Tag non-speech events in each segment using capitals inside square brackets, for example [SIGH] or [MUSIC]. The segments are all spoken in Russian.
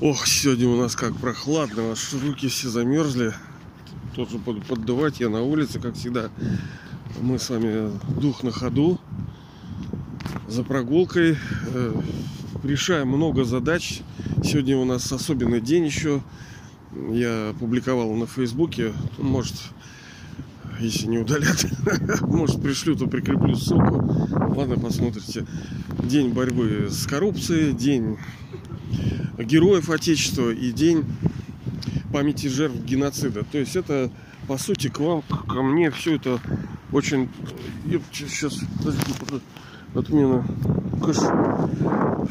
Ох, сегодня у нас как прохладно, аж руки все замерзли. Тоже буду поддувать, я на улице, как всегда. Мы с вами дух на ходу, за прогулкой. Э, решаем много задач. Сегодня у нас особенный день еще. Я публиковал на Фейсбуке. Может, если не удалят, [LAUGHS] может пришлю, то прикреплю ссылку. Ладно, посмотрите. День борьбы с коррупцией, день героев Отечества и день памяти жертв геноцида. То есть это, по сути, к вам, ко мне все это очень... Сейчас, подождите, отмена.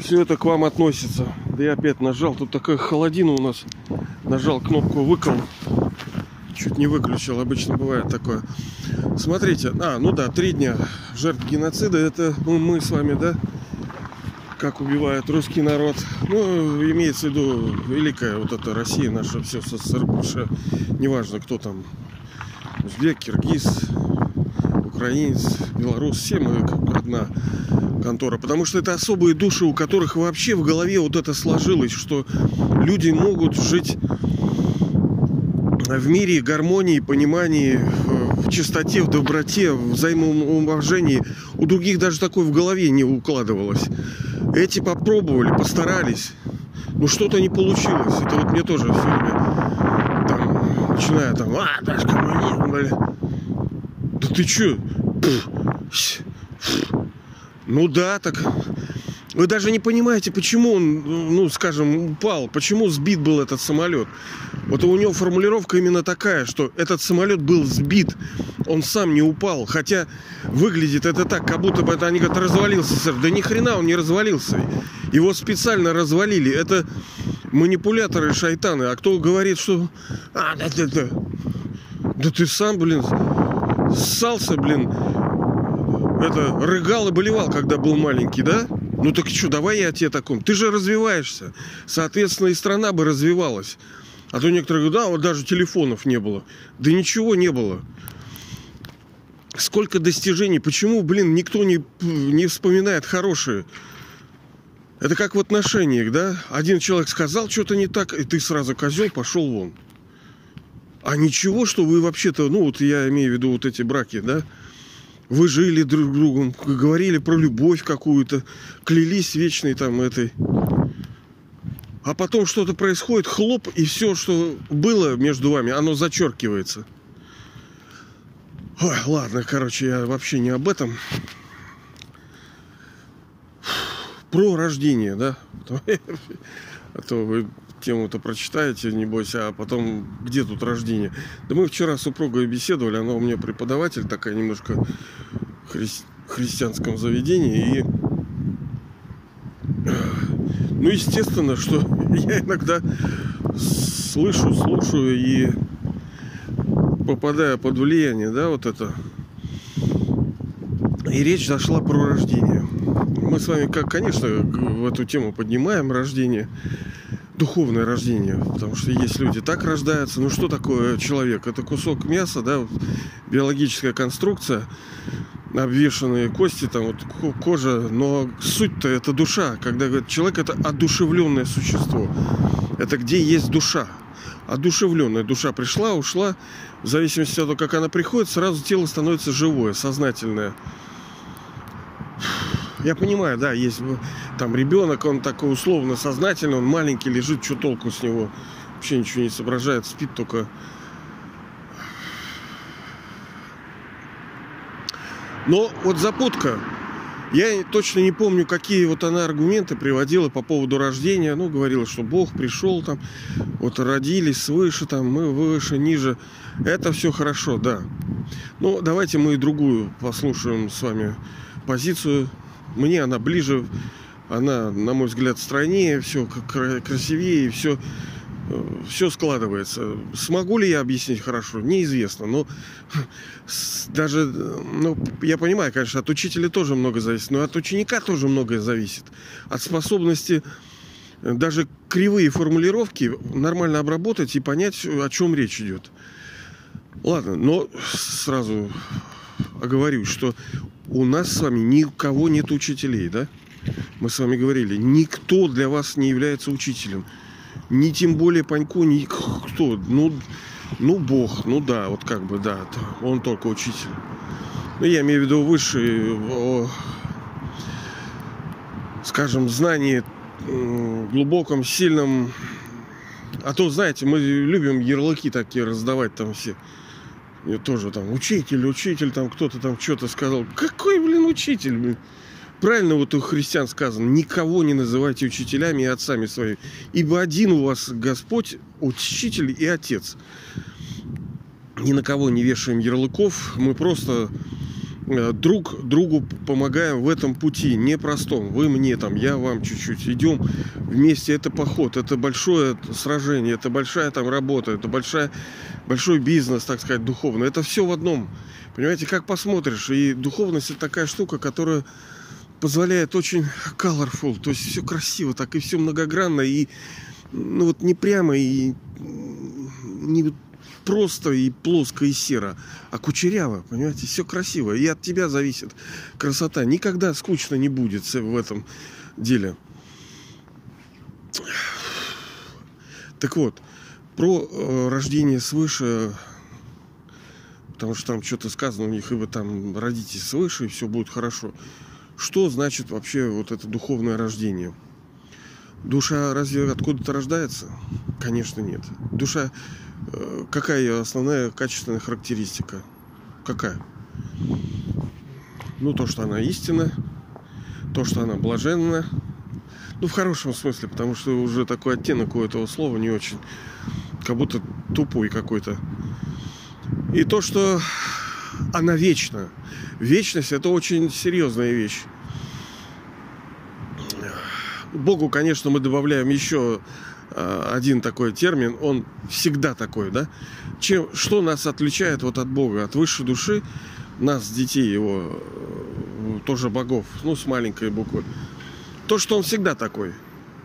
Все это к вам относится. Да я опять нажал. Тут такая холодина у нас. Нажал кнопку выкол. Чуть не выключил. Обычно бывает такое. Смотрите. А, ну да, три дня жертв геноцида. Это ну, мы с вами, да? Как убивает русский народ. Ну, имеется в виду великая вот эта Россия, наша все СССР, бывшая, неважно кто там, узбек, киргиз, украинец, белорус, все мы как одна контора. Потому что это особые души, у которых вообще в голове вот это сложилось, что люди могут жить в мире гармонии, понимании, в чистоте, в доброте, в взаимоуважении. У других даже такое в голове не укладывалось. Эти попробовали, постарались. Но что-то не получилось. Это вот мне тоже в фильме. Там, начиная там, а, коммунизм, бля. Да ты чё? Ну да, так вы даже не понимаете, почему он, ну, скажем, упал, почему сбит был этот самолет. Вот у него формулировка именно такая, что этот самолет был сбит, он сам не упал. Хотя выглядит это так, как будто бы это они говорят, развалился, сэр. Да ни хрена он не развалился. Его специально развалили. Это манипуляторы шайтаны. А кто говорит, что... А, да, да, да. Да ты сам, блин, ссался, блин, это, рыгал и болевал, когда был маленький, да? Ну так что, давай я тебе таком. Ты же развиваешься. Соответственно, и страна бы развивалась. А то некоторые говорят, да, вот даже телефонов не было. Да ничего не было. Сколько достижений. Почему, блин, никто не, не вспоминает хорошие? Это как в отношениях, да? Один человек сказал что-то не так, и ты сразу козел пошел вон. А ничего, что вы вообще-то, ну вот я имею в виду вот эти браки, да? Вы жили друг другом, говорили про любовь какую-то, клялись вечной там этой. А потом что-то происходит, хлоп, и все, что было между вами, оно зачеркивается. Ой, ладно, короче, я вообще не об этом. Про рождение, да? [LAUGHS] А то вы тему-то прочитаете, небось, а потом где тут рождение? Да мы вчера с супругой беседовали, она у меня преподаватель такая немножко хри... христианском заведении, и ну, естественно, что [LAUGHS] я иногда слышу, слушаю и попадаю под влияние, да, вот это. И речь зашла про рождение. Мы с вами, как, конечно, в эту тему поднимаем рождение духовное рождение, потому что есть люди так рождаются. Ну что такое человек? Это кусок мяса, да, биологическая конструкция, обвешанные кости, там вот кожа, но суть-то это душа. Когда говорят, человек это одушевленное существо. Это где есть душа. Одушевленная душа пришла, ушла. В зависимости от того, как она приходит, сразу тело становится живое, сознательное. Я понимаю, да, есть там ребенок, он такой условно сознательный, он маленький, лежит, что толку с него? Вообще ничего не соображает, спит только. Но вот запутка. Я точно не помню, какие вот она аргументы приводила по поводу рождения. Ну, говорила, что Бог пришел там, вот родились свыше, там, мы выше, ниже. Это все хорошо, да. Ну, давайте мы и другую послушаем с вами позицию мне она ближе, она, на мой взгляд, стройнее, все красивее, все, все складывается. Смогу ли я объяснить хорошо? Неизвестно. Но даже, ну, я понимаю, конечно, от учителя тоже много зависит, но от ученика тоже многое зависит. От способности даже кривые формулировки нормально обработать и понять, о чем речь идет. Ладно, но сразу оговорюсь, что у нас с вами никого нет учителей, да? Мы с вами говорили, никто для вас не является учителем. ни тем более Паньку, ни кто. Ну, ну, Бог, ну да, вот как бы, да, он только учитель. Ну, я имею в виду высший, о, скажем, знание глубоком, сильном. А то, знаете, мы любим ярлыки такие раздавать там все. И тоже там учитель, учитель, там кто-то там что-то сказал. Какой, блин, учитель, блин? Правильно вот у христиан сказано, никого не называйте учителями и отцами своими, ибо один у вас Господь, учитель и отец. Ни на кого не вешаем ярлыков, мы просто друг другу помогаем в этом пути непростом. Вы мне там, я вам чуть-чуть. Идем вместе. Это поход, это большое сражение, это большая там работа, это большая, большой бизнес, так сказать, духовный. Это все в одном. Понимаете, как посмотришь. И духовность это такая штука, которая позволяет очень colorful, то есть все красиво, так и все многогранно, и ну вот не прямо, и не просто и плоско и серо, а кучеряво, понимаете, все красиво. И от тебя зависит красота. Никогда скучно не будет в этом деле. Так вот, про э, рождение свыше, потому что там что-то сказано у них, и вы там родитесь свыше, и все будет хорошо. Что значит вообще вот это духовное рождение? Душа разве откуда-то рождается? Конечно, нет. Душа, какая ее основная качественная характеристика? Какая? Ну, то, что она истина, то, что она блаженна. Ну, в хорошем смысле, потому что уже такой оттенок у этого слова не очень. Как будто тупой какой-то. И то, что она вечна. Вечность это очень серьезная вещь. Богу, конечно, мы добавляем еще один такой термин, он всегда такой, да? Чем, что нас отличает вот от Бога, от высшей души, нас, детей его, э, тоже богов, ну, с маленькой буквы. То, что он всегда такой.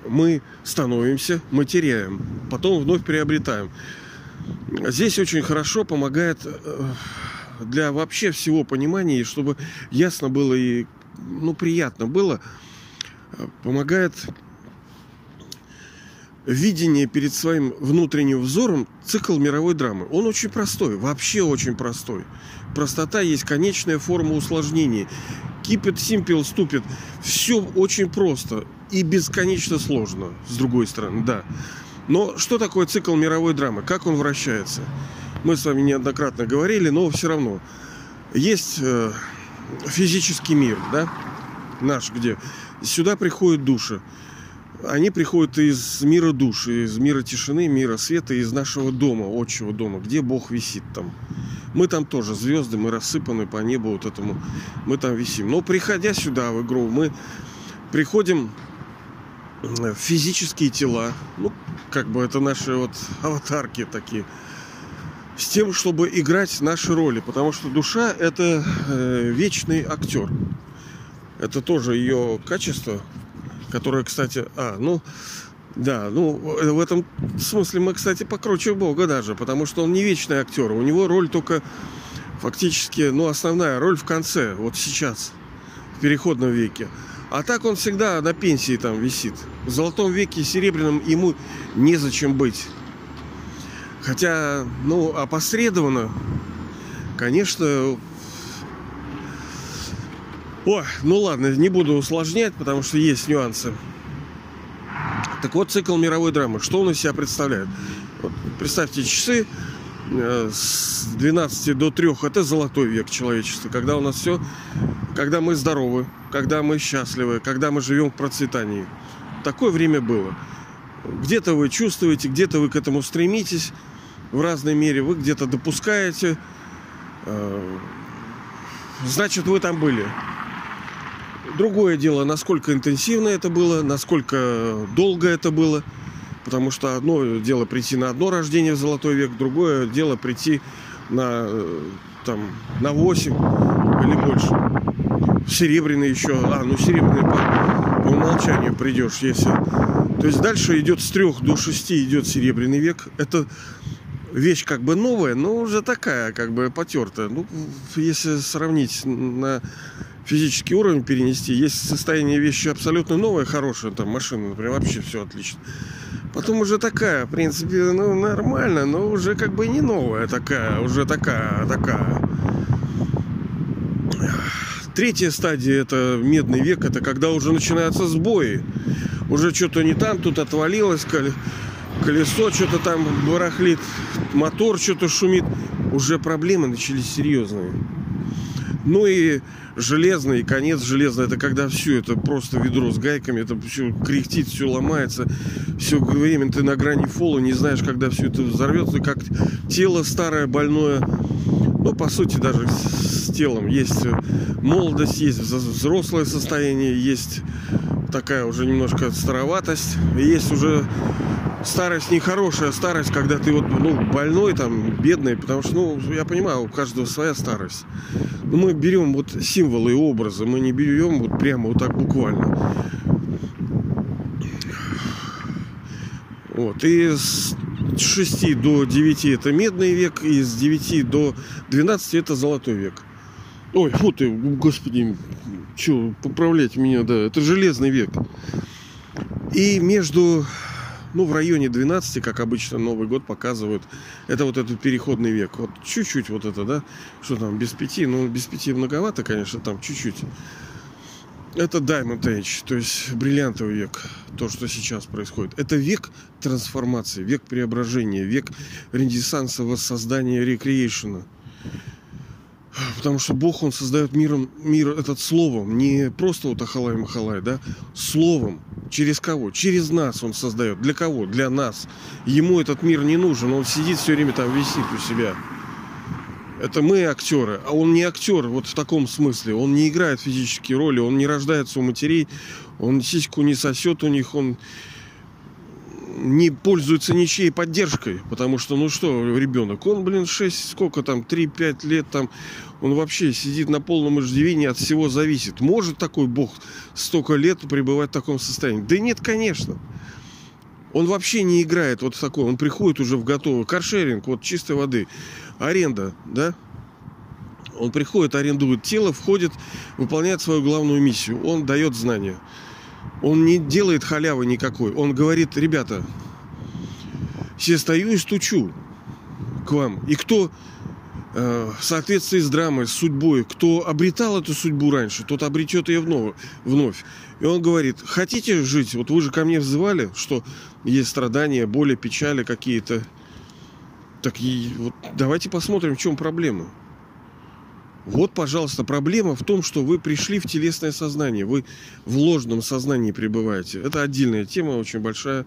Мы становимся, мы теряем, потом вновь приобретаем. Здесь очень хорошо помогает э, для вообще всего понимания, чтобы ясно было и ну, приятно было, помогает видение перед своим внутренним взором цикл мировой драмы. Он очень простой, вообще очень простой. Простота есть конечная форма усложнения. Keep it simple, stupid. Все очень просто и бесконечно сложно, с другой стороны, да. Но что такое цикл мировой драмы? Как он вращается? Мы с вами неоднократно говорили, но все равно. Есть э, физический мир, да, наш, где сюда приходят души. Они приходят из мира души, из мира тишины, мира света, из нашего дома, отчего дома, где Бог висит там. Мы там тоже звезды, мы рассыпаны по небу вот этому, мы там висим. Но приходя сюда в игру, мы приходим в физические тела, ну, как бы это наши вот [LAUGHS] аватарки такие – с тем, чтобы играть наши роли, потому что душа это э, вечный актер. Это тоже ее качество, которое, кстати, а, ну, да, ну, в этом смысле мы, кстати, покруче Бога даже, потому что он не вечный актер, у него роль только фактически, ну, основная роль в конце, вот сейчас, в переходном веке. А так он всегда на пенсии там висит. В золотом веке серебряном ему незачем быть. Хотя, ну, опосредованно, конечно... О, ну ладно, не буду усложнять, потому что есть нюансы. Так вот, цикл мировой драмы. Что он из себя представляет? Вот, представьте, часы э, с 12 до 3 это золотой век человечества, когда у нас все, когда мы здоровы, когда мы счастливы, когда мы живем в процветании. Такое время было. Где-то вы чувствуете, где-то вы к этому стремитесь в разной мере, вы где-то допускаете, э, значит, вы там были. Другое дело, насколько интенсивно это было, насколько долго это было. Потому что одно дело прийти на одно рождение в золотой век, другое дело прийти на, э, там, на 8 или больше. Серебряный еще. А, ну серебряный по, по умолчанию придешь, если. То есть дальше идет с трех до шести идет серебряный век. Это вещь как бы новая, но уже такая, как бы потертая. Ну, если сравнить на физический уровень перенести. Есть состояние вещи абсолютно новое, хорошее, там машина, например, вообще все отлично. Потом уже такая, в принципе, ну, нормально, но уже как бы не новая такая, уже такая, такая. Третья стадия это медный век, это когда уже начинаются сбои. Уже что-то не там, тут отвалилось, колесо что-то там барахлит, мотор что-то шумит. Уже проблемы начались серьезные. Ну и железный, конец железный, это когда все, это просто ведро с гайками, это все кряхтит, все ломается, все время ты на грани фола, не знаешь, когда все это взорвется, как тело старое, больное. Ну, по сути, даже с телом есть молодость, есть взрослое состояние, есть такая уже немножко староватость, есть уже старость нехорошая старость, когда ты вот, ну, больной, там, бедный, потому что, ну, я понимаю, у каждого своя старость. Но мы берем вот символы и образы, мы не берем вот прямо вот так буквально. Вот, и с 6 до 9 это медный век, и с 9 до 12 это золотой век. Ой, фу ты, господи, что, поправлять меня, да, это железный век. И между ну, в районе 12, как обычно Новый год показывают, это вот этот переходный век. Вот чуть-чуть вот это, да, что там, без пяти, ну, без пяти многовато, конечно, там чуть-чуть. Это Diamond Age, то есть бриллиантовый век, то, что сейчас происходит. Это век трансформации, век преображения, век ренессанса, воссоздания, рекреейшена. [SIGHS] Потому что Бог, Он создает миром, мир этот словом, не просто вот Ахалай Махалай, да, словом. Через кого? Через нас Он создает. Для кого? Для нас. Ему этот мир не нужен, Он сидит все время там, висит у себя. Это мы актеры, а он не актер вот в таком смысле. Он не играет физические роли, он не рождается у матерей, он сиську не сосет у них, он не пользуется ничьей поддержкой, потому что, ну что, ребенок, он, блин, 6, сколько там, 3-5 лет там, он вообще сидит на полном иждивении, от всего зависит. Может такой бог столько лет пребывать в таком состоянии? Да нет, конечно. Он вообще не играет вот такой, он приходит уже в готовый каршеринг, вот чистой воды, аренда, да, он приходит, арендует тело, входит, выполняет свою главную миссию. Он дает знания. Он не делает халявы никакой. Он говорит, ребята, все стою и стучу к вам. И кто э, в соответствии с драмой, с судьбой, кто обретал эту судьбу раньше, тот обретет ее вновь. вновь. И он говорит, хотите жить? Вот вы же ко мне взывали, что есть страдания, боли, печали какие-то. Так и вот давайте посмотрим, в чем проблема. Вот, пожалуйста, проблема в том, что вы пришли в телесное сознание, вы в ложном сознании пребываете. Это отдельная тема, очень большая.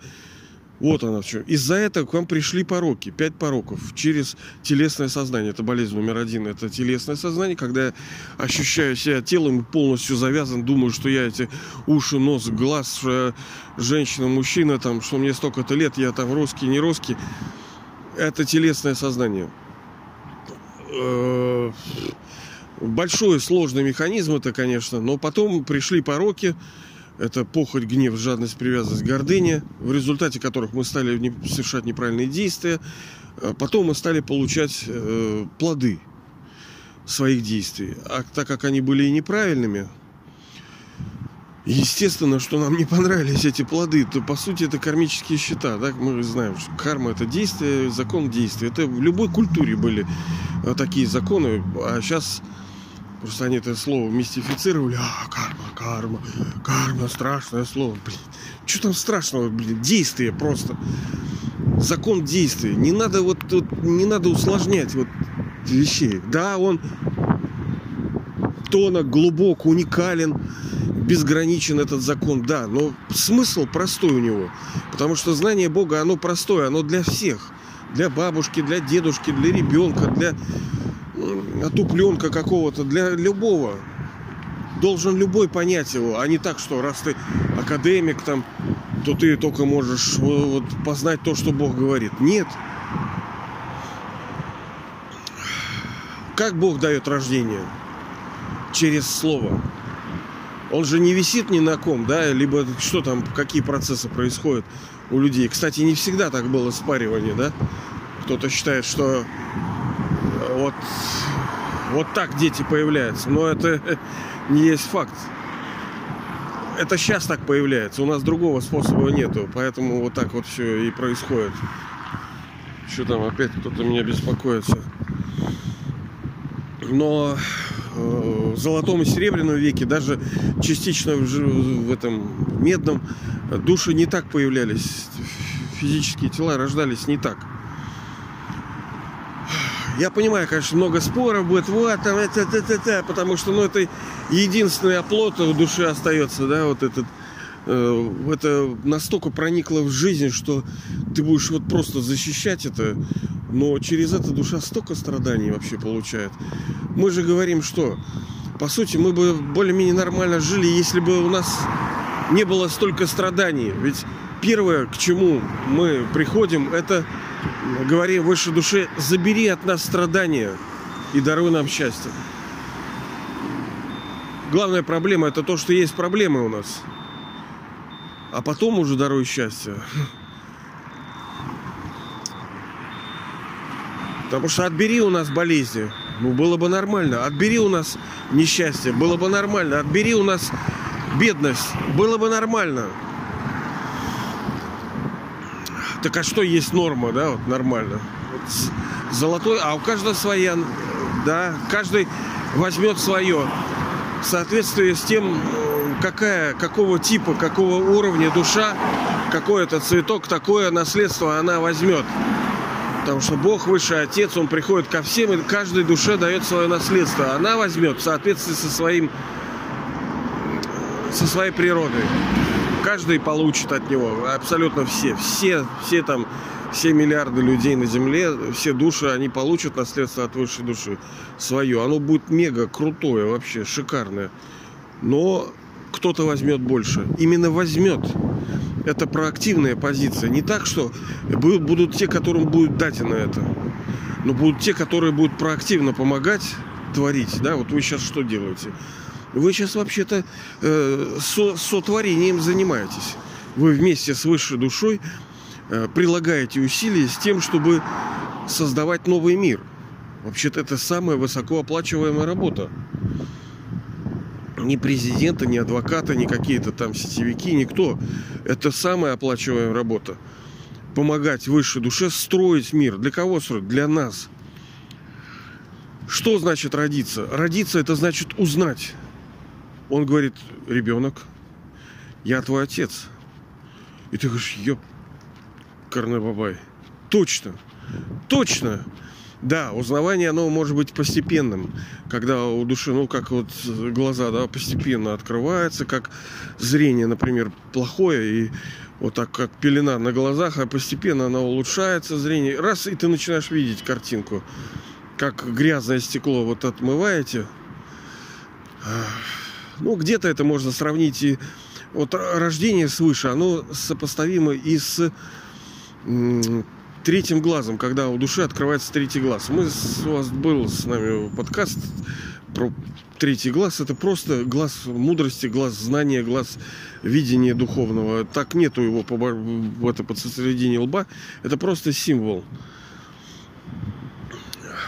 Вот она в чем. Из-за этого к вам пришли пороки, пять пороков через телесное сознание. Это болезнь номер один. Это телесное сознание, когда я ощущаю себя телом полностью завязан, думаю, что я эти уши, нос, глаз, женщина, мужчина, там, что мне столько-то лет, я там русский, не русский. Это телесное сознание э, Большой сложный механизм это, конечно, но потом пришли пороки, это похоть, гнев, жадность, привязанность, гордыня, в результате которых мы стали совершать неправильные действия. А потом мы стали получать э, плоды своих действий. А так как они были и неправильными, естественно, что нам не понравились эти плоды, то по сути это кармические счета. Да? Мы знаем, что карма это действие, закон действия. Это в любой культуре были э, такие законы, а сейчас Просто они это слово мистифицировали. А, карма, карма, карма, страшное слово. Блин, что там страшного, блин, действие просто. Закон действия. Не надо вот, вот не надо усложнять вот вещей. Да, он тонок, глубок, уникален, безграничен этот закон, да, но смысл простой у него. Потому что знание Бога, оно простое, оно для всех. Для бабушки, для дедушки, для ребенка, для отупленка какого-то для любого. Должен любой понять его, а не так, что раз ты академик там, то ты только можешь вот, познать то, что Бог говорит. Нет. Как Бог дает рождение? Через слово. Он же не висит ни на ком, да, либо что там, какие процессы происходят у людей. Кстати, не всегда так было спаривание, да. Кто-то считает, что вот вот так дети появляются. Но это [LAUGHS] не есть факт. Это сейчас так появляется, у нас другого способа нету, поэтому вот так вот все и происходит. Что там опять кто-то меня беспокоится. Но э, в золотом и серебряном веке, даже частично в, в этом медном, души не так появлялись. Физические тела рождались не так. Я понимаю, конечно, много споров будет, вот там, это, это, это, это потому что, ну, это единственный оплот в душе остается, да, вот этот, э, это настолько проникло в жизнь, что ты будешь вот просто защищать это, но через это душа столько страданий вообще получает. Мы же говорим, что, по сути, мы бы более-менее нормально жили, если бы у нас не было столько страданий, ведь первое, к чему мы приходим, это говори выше души, забери от нас страдания и даруй нам счастье. Главная проблема это то, что есть проблемы у нас. А потом уже даруй счастье. Потому что отбери у нас болезни, ну было бы нормально. Отбери у нас несчастье, было бы нормально. Отбери у нас бедность, было бы нормально. Так а что есть норма, да, вот нормально? Вот золотой, а у каждого своя, да, каждый возьмет свое в соответствии с тем, какая, какого типа, какого уровня душа, какой это цветок, такое наследство она возьмет. Потому что Бог высший отец, он приходит ко всем, и каждой душе дает свое наследство. Она возьмет в соответствии со своим со своей природой каждый получит от него, абсолютно все, все, все там, все миллиарды людей на Земле, все души, они получат наследство от высшей души свое. Оно будет мега крутое, вообще шикарное. Но кто-то возьмет больше. Именно возьмет. Это проактивная позиция. Не так, что будут те, которым будет дать на это. Но будут те, которые будут проактивно помогать творить. Да, вот вы сейчас что делаете? Вы сейчас вообще-то э, со, сотворением занимаетесь. Вы вместе с высшей душой э, прилагаете усилия с тем, чтобы создавать новый мир. Вообще-то это самая высокооплачиваемая работа. Ни президента, ни адвоката, ни какие-то там сетевики, никто. Это самая оплачиваемая работа. Помогать высшей душе строить мир. Для кого строить? Для нас. Что значит родиться? Родиться это значит узнать. Он говорит, ребенок, я твой отец. И ты говоришь, ёп, Карнабабай. Точно, точно. Да, узнавание, оно может быть постепенным, когда у души, ну, как вот глаза, да, постепенно открывается, как зрение, например, плохое, и вот так, как пелена на глазах, а постепенно она улучшается, зрение. Раз, и ты начинаешь видеть картинку, как грязное стекло вот отмываете. Ну, где-то это можно сравнить и вот рождение свыше, оно сопоставимо и с третьим глазом, когда у души открывается третий глаз. Мы у вас был с нами подкаст про третий глаз. Это просто глаз мудрости, глаз знания, глаз видения духовного. Так нету его по, это посередине лба. Это просто символ.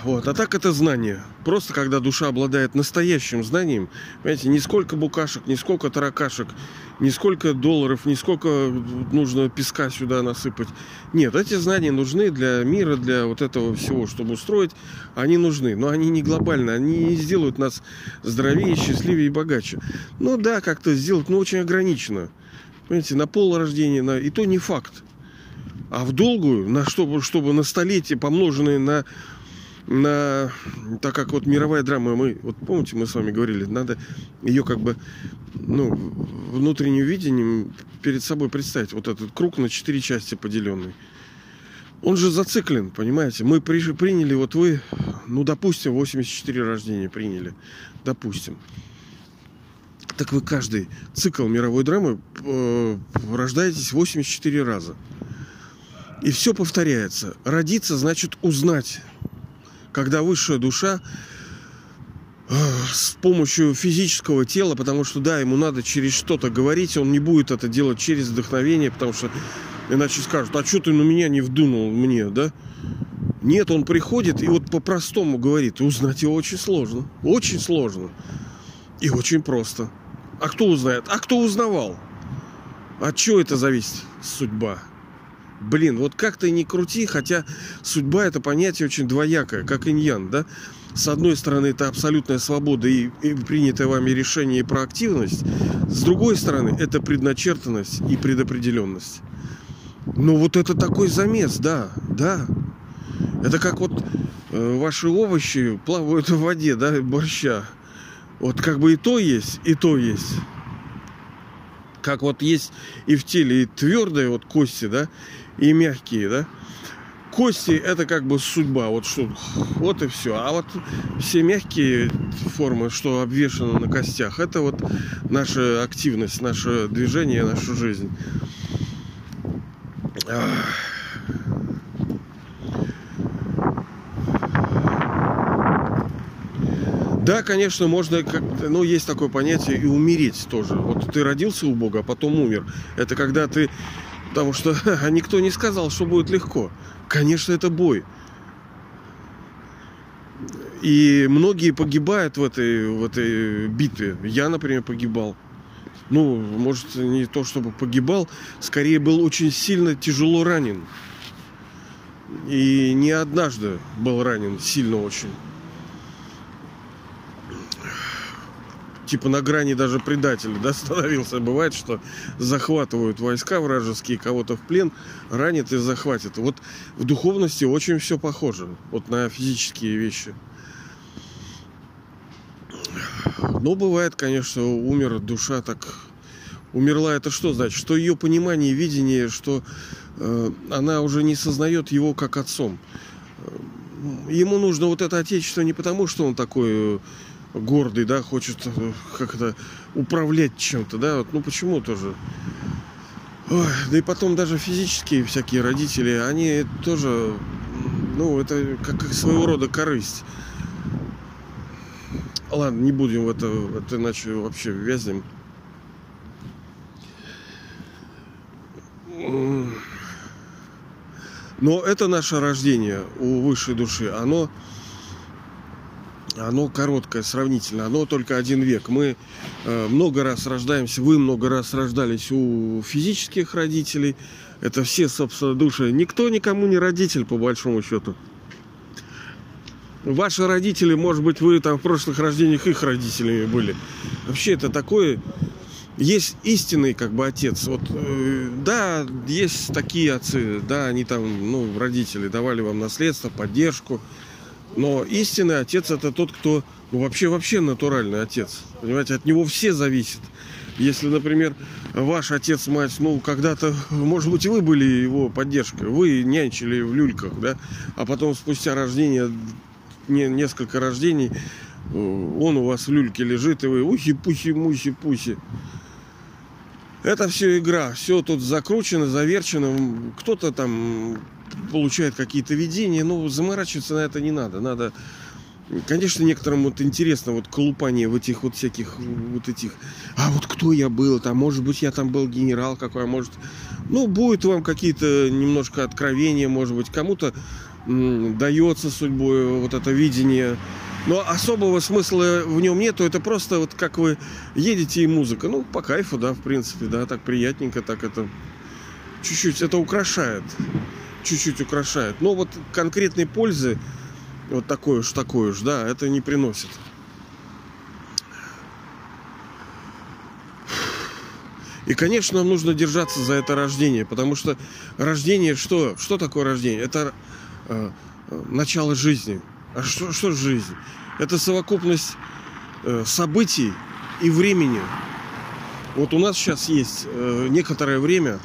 Вот. А так это знание. Просто когда душа обладает настоящим знанием, понимаете, не сколько букашек, не сколько таракашек, не сколько долларов, не сколько нужно песка сюда насыпать. Нет, эти знания нужны для мира, для вот этого всего, чтобы устроить. Они нужны, но они не глобальные, они не сделают нас здоровее, счастливее и богаче. Ну да, как-то сделать, но очень ограничено. Понимаете, на пол рождения, на... и то не факт. А в долгую, на чтобы, чтобы на столетие, помноженные на на, так как вот мировая драма, мы, вот помните, мы с вами говорили, надо ее как бы, ну, внутренним видением перед собой представить, вот этот круг на четыре части поделенный. Он же зациклен, понимаете? Мы при, приняли, вот вы, ну, допустим, 84 рождения приняли, допустим. Так вы каждый цикл мировой драмы э, рождаетесь 84 раза. И все повторяется. Родиться значит узнать когда высшая душа э, с помощью физического тела, потому что да, ему надо через что-то говорить, он не будет это делать через вдохновение, потому что иначе скажут, а что ты на меня не вдунул мне, да? Нет, он приходит и вот по-простому говорит, узнать его очень сложно, очень сложно. И очень просто. А кто узнает? А кто узнавал? От чего это зависит? Судьба. Блин, вот как ты не крути, хотя судьба это понятие очень двоякое, как иньян, да? С одной стороны, это абсолютная свобода и, и принятое вами решение и проактивность. С другой стороны, это предначертанность и предопределенность. Ну вот это такой замес, да, да. Это как вот э, ваши овощи плавают в воде, да, борща. Вот как бы и то есть, и то есть. Как вот есть и в теле и твердые вот кости, да, и мягкие, да. Кости это как бы судьба, вот что, вот и все. А вот все мягкие формы, что обвешаны на костях, это вот наша активность, наше движение, наша жизнь. Да, конечно, можно, как, ну, есть такое понятие и умереть тоже. Вот ты родился у Бога, а потом умер. Это когда ты, потому что [LAUGHS] никто не сказал, что будет легко. Конечно, это бой. И многие погибают в этой, в этой битве. Я, например, погибал. Ну, может, не то чтобы погибал, скорее был очень сильно тяжело ранен. И не однажды был ранен, сильно очень. Типа на грани даже предателя да, становился. Бывает, что захватывают войска вражеские, кого-то в плен, ранят и захватят. Вот в духовности очень все похоже. Вот на физические вещи. Но бывает, конечно, умер душа так... Умерла это что значит? Что ее понимание, видение, что э, она уже не сознает его как отцом. Ему нужно вот это отечество не потому, что он такой гордый, да, хочет э, как-то управлять чем-то, да, вот, ну почему тоже? Ой, да и потом даже физические всякие родители, они тоже, ну, это как своего рода корысть. Ладно, не будем в это, это иначе вообще вязнем. Но это наше рождение у высшей души. Оно оно короткое сравнительно, оно только один век. Мы э, много раз рождаемся, вы много раз рождались у физических родителей. Это все, собственно, души. Никто никому не родитель, по большому счету. Ваши родители, может быть, вы там в прошлых рождениях их родителями были. Вообще это такое... Есть истинный как бы отец. Вот, э, да, есть такие отцы, да, они там, ну, родители давали вам наследство, поддержку. Но истинный отец это тот, кто ну, вообще вообще натуральный отец. Понимаете, от него все зависят. Если, например, ваш отец, мать, ну, когда-то, может быть, вы были его поддержкой, вы нянчили в люльках, да, а потом спустя рождение, не, несколько рождений, э, он у вас в люльке лежит, и вы ухи-пухи-мухи-пуси. Это все игра, все тут закручено, заверчено. Кто-то там получает какие-то видения, но заморачиваться на это не надо. Надо Конечно, некоторым вот интересно вот колупание в этих вот всяких вот этих. А вот кто я был там? Может быть, я там был генерал какой, а может... Ну, будет вам какие-то немножко откровения, может быть, кому-то дается судьбой вот это видение. Но особого смысла в нем нету. Это просто вот как вы едете и музыка. Ну, по кайфу, да, в принципе, да, так приятненько, так это чуть-чуть это украшает чуть-чуть украшает. Но вот конкретной пользы, вот такой уж, такой уж, да, это не приносит. И, конечно, нам нужно держаться за это рождение, потому что рождение что? Что такое рождение? Это э, начало жизни. А что, что жизнь? Это совокупность э, событий и времени. Вот у нас сейчас есть э, некоторое время,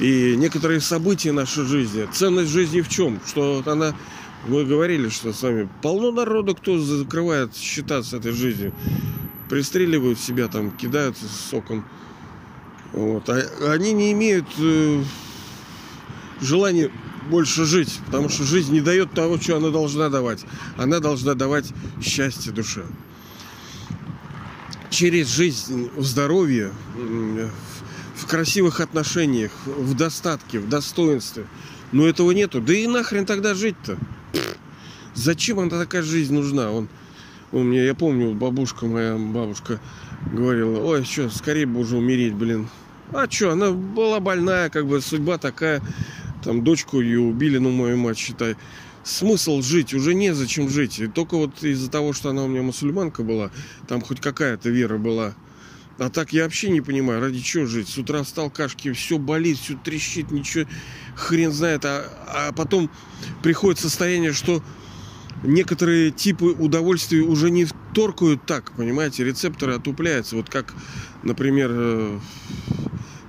и некоторые события нашей жизни. Ценность жизни в чем? Что она, мы говорили, что с вами полно народу, кто закрывает счета с этой жизнью. Пристреливают себя там, кидаются с окон. Вот. А они не имеют э, желания больше жить, потому что жизнь не дает того, что она должна давать. Она должна давать счастье душе. Через жизнь здоровье, в красивых отношениях, в достатке, в достоинстве. Но этого нету. Да и нахрен тогда жить-то? Зачем она такая жизнь нужна? Он, У меня, я помню, бабушка моя, бабушка говорила, ой, что, скорее бы уже умереть, блин. А что, она была больная, как бы судьба такая. Там дочку ее убили, ну, мою мать, считай. Смысл жить, уже незачем жить. И только вот из-за того, что она у меня мусульманка была, там хоть какая-то вера была. А так я вообще не понимаю, ради чего жить. С утра встал, кашки, все болит, все трещит, ничего, хрен знает. А, а потом приходит состояние, что некоторые типы удовольствий уже не торкают так, понимаете, рецепторы отупляются. Вот как, например, э,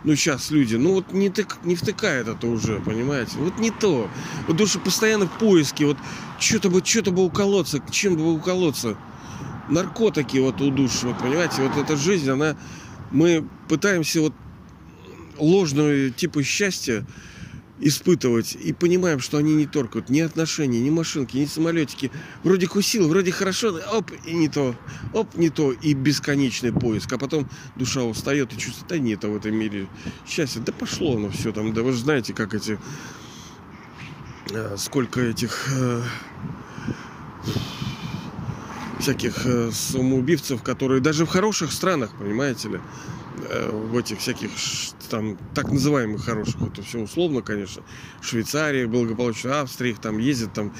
ну сейчас люди, ну вот не, тык, не втыкает это уже, понимаете, вот не то. Вот что постоянно в поиске, вот что-то бы, что-то бы уколоться, чем бы уколоться. Наркотики вот удушивают, понимаете, вот эта жизнь, она, мы пытаемся вот ложную типа счастья испытывать и понимаем, что они не торкают ни отношения, ни машинки, ни самолетики. Вроде кусил, вроде хорошо, оп, и не то, оп, не то, и бесконечный поиск. А потом душа устает и чувствует, да нет, а в этом мире счастье, да пошло оно все там, да вы же знаете, как эти, э, сколько этих э, всяких э, самоубивцев, которые даже в хороших странах, понимаете ли, Э, в этих всяких там так называемых хороших, это все условно, конечно, Швейцарии, благополучно Австрии, их там ездят там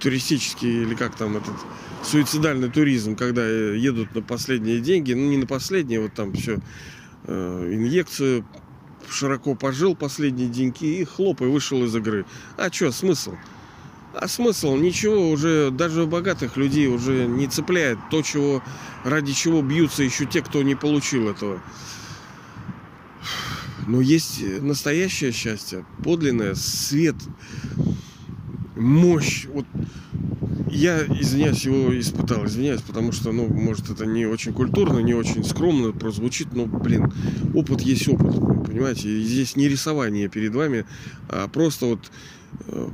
туристический или как там этот суицидальный туризм, когда э, едут на последние деньги, ну не на последние, вот там все инъекцию широко пожил последние деньги и хлоп и вышел из игры. А что, смысл? А смысл? Ничего уже, даже богатых людей уже не цепляет то, чего, ради чего бьются еще те, кто не получил этого. Но есть настоящее счастье, подлинное, свет, мощь. Вот я, извиняюсь, его испытал, извиняюсь, потому что, ну, может, это не очень культурно, не очень скромно прозвучит, но, блин, опыт есть опыт, понимаете? И здесь не рисование перед вами, а просто вот э,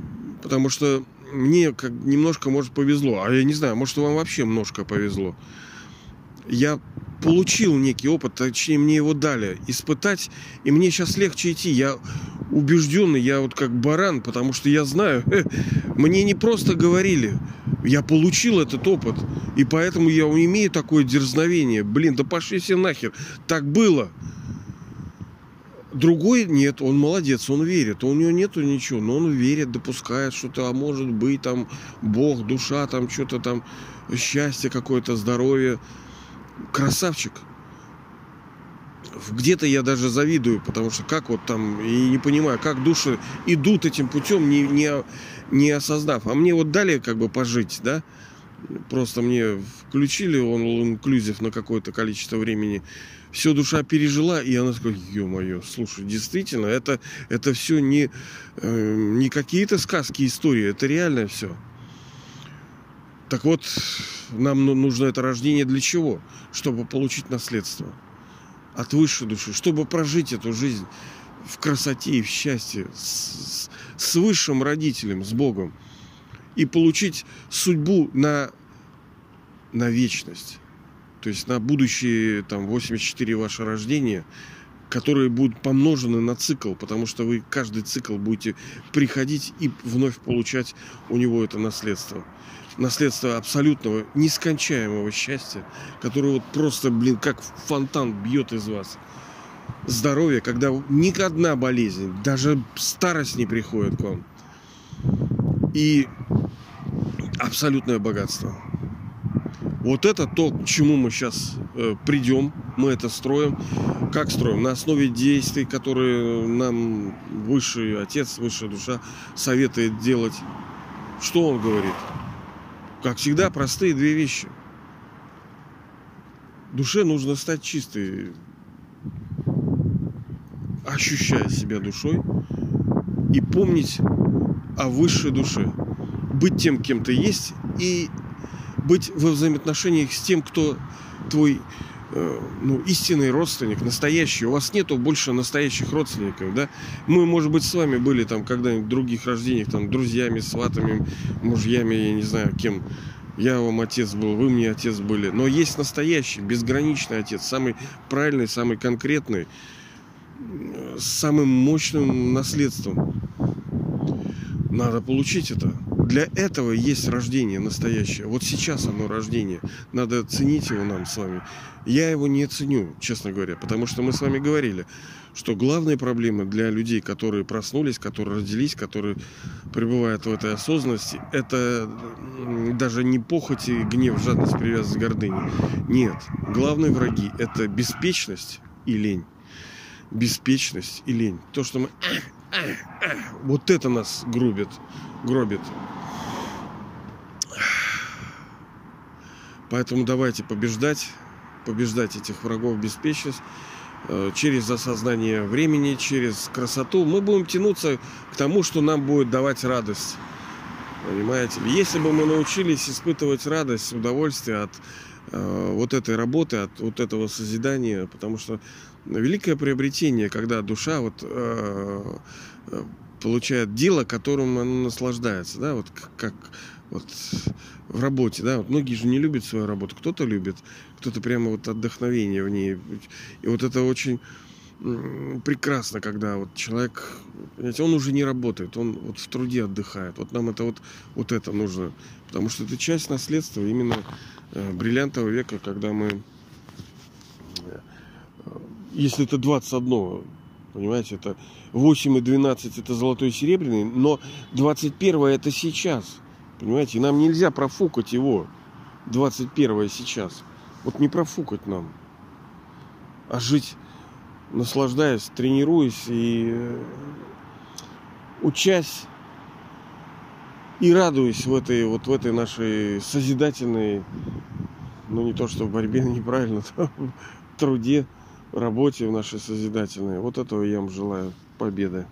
потому что мне как немножко, может, повезло. А я не знаю, может, вам вообще немножко повезло. Я получил некий опыт, точнее, мне его дали испытать, и мне сейчас легче идти. Я убежденный, я вот как баран, потому что я знаю, [LAUGHS] мне не просто говорили, я получил этот опыт, и поэтому я имею такое дерзновение. Блин, да пошли все нахер. Так было. Другой нет, он молодец, он верит. У него нету ничего, но он верит, допускает что-то, а может быть там Бог, душа, там что-то там, счастье какое-то, здоровье. Красавчик. Где-то я даже завидую, потому что как вот там, и не понимаю, как души идут этим путем, не, не, не осознав. А мне вот дали как бы пожить, да, просто мне включили он инклюзив на какое-то количество времени все душа пережила, и она такая, ё-моё, слушай, действительно, это, это все не, э, не какие-то сказки, истории, это реально все. Так вот, нам ну, нужно это рождение для чего? Чтобы получить наследство от высшей души, чтобы прожить эту жизнь в красоте и в счастье с, с высшим родителем, с Богом и получить судьбу на, на вечность то есть на будущие там 84 ваше рождения, которые будут помножены на цикл, потому что вы каждый цикл будете приходить и вновь получать у него это наследство. Наследство абсолютного, нескончаемого счастья, которое вот просто, блин, как фонтан бьет из вас. Здоровье, когда ни одна болезнь, даже старость не приходит к вам. И абсолютное богатство. Вот это то, к чему мы сейчас э, придем, мы это строим. Как строим? На основе действий, которые нам высший отец, высшая душа советует делать. Что он говорит? Как всегда, простые две вещи. Душе нужно стать чистой, ощущая себя душой и помнить о высшей душе. Быть тем, кем ты есть, и быть во взаимоотношениях с тем, кто твой э, ну, истинный родственник, настоящий. У вас нету больше настоящих родственников, да? Мы, может быть, с вами были там когда-нибудь в других рождениях, там, друзьями, сватами, мужьями, я не знаю, кем. Я вам отец был, вы мне отец были. Но есть настоящий, безграничный отец, самый правильный, самый конкретный, с самым мощным наследством. Надо получить это. Для этого есть рождение настоящее. Вот сейчас оно рождение. Надо ценить его нам с вами. Я его не ценю, честно говоря, потому что мы с вами говорили, что главные проблемы для людей, которые проснулись, которые родились, которые пребывают в этой осознанности, это даже не похоть и гнев, жадность, привязанность, гордыни. Нет. Главные враги – это беспечность и лень. Беспечность и лень. То, что мы... Вот это нас грубит, гробит. Поэтому давайте побеждать, побеждать этих врагов беспечность э, через осознание времени, через красоту. Мы будем тянуться к тому, что нам будет давать радость. Понимаете? Если бы мы научились испытывать радость, удовольствие от э, вот этой работы, от вот этого созидания, потому что великое приобретение, когда душа вот э, э получает дело, которым она наслаждается, да, вот как вот в работе, да, вот многие же не любят свою работу, кто-то любит, кто-то прямо вот отдохновение в ней, и вот это очень прекрасно, когда вот человек, понимаете, он уже не работает, он вот в труде отдыхает. Вот нам это вот, вот это нужно, потому что это часть наследства именно э, бриллиантового века, когда мы, э, если это 21, понимаете, это 8 и 12 это золотой и серебряный, но 21 это сейчас, понимаете, нам нельзя профукать его, 21 сейчас. Вот не профукать нам, а жить наслаждаясь, тренируясь и э, учась и радуясь в этой вот в этой нашей созидательной, ну не то что в борьбе, [LAUGHS] неправильно, в труде, работе в нашей созидательной. Вот этого я вам желаю победы.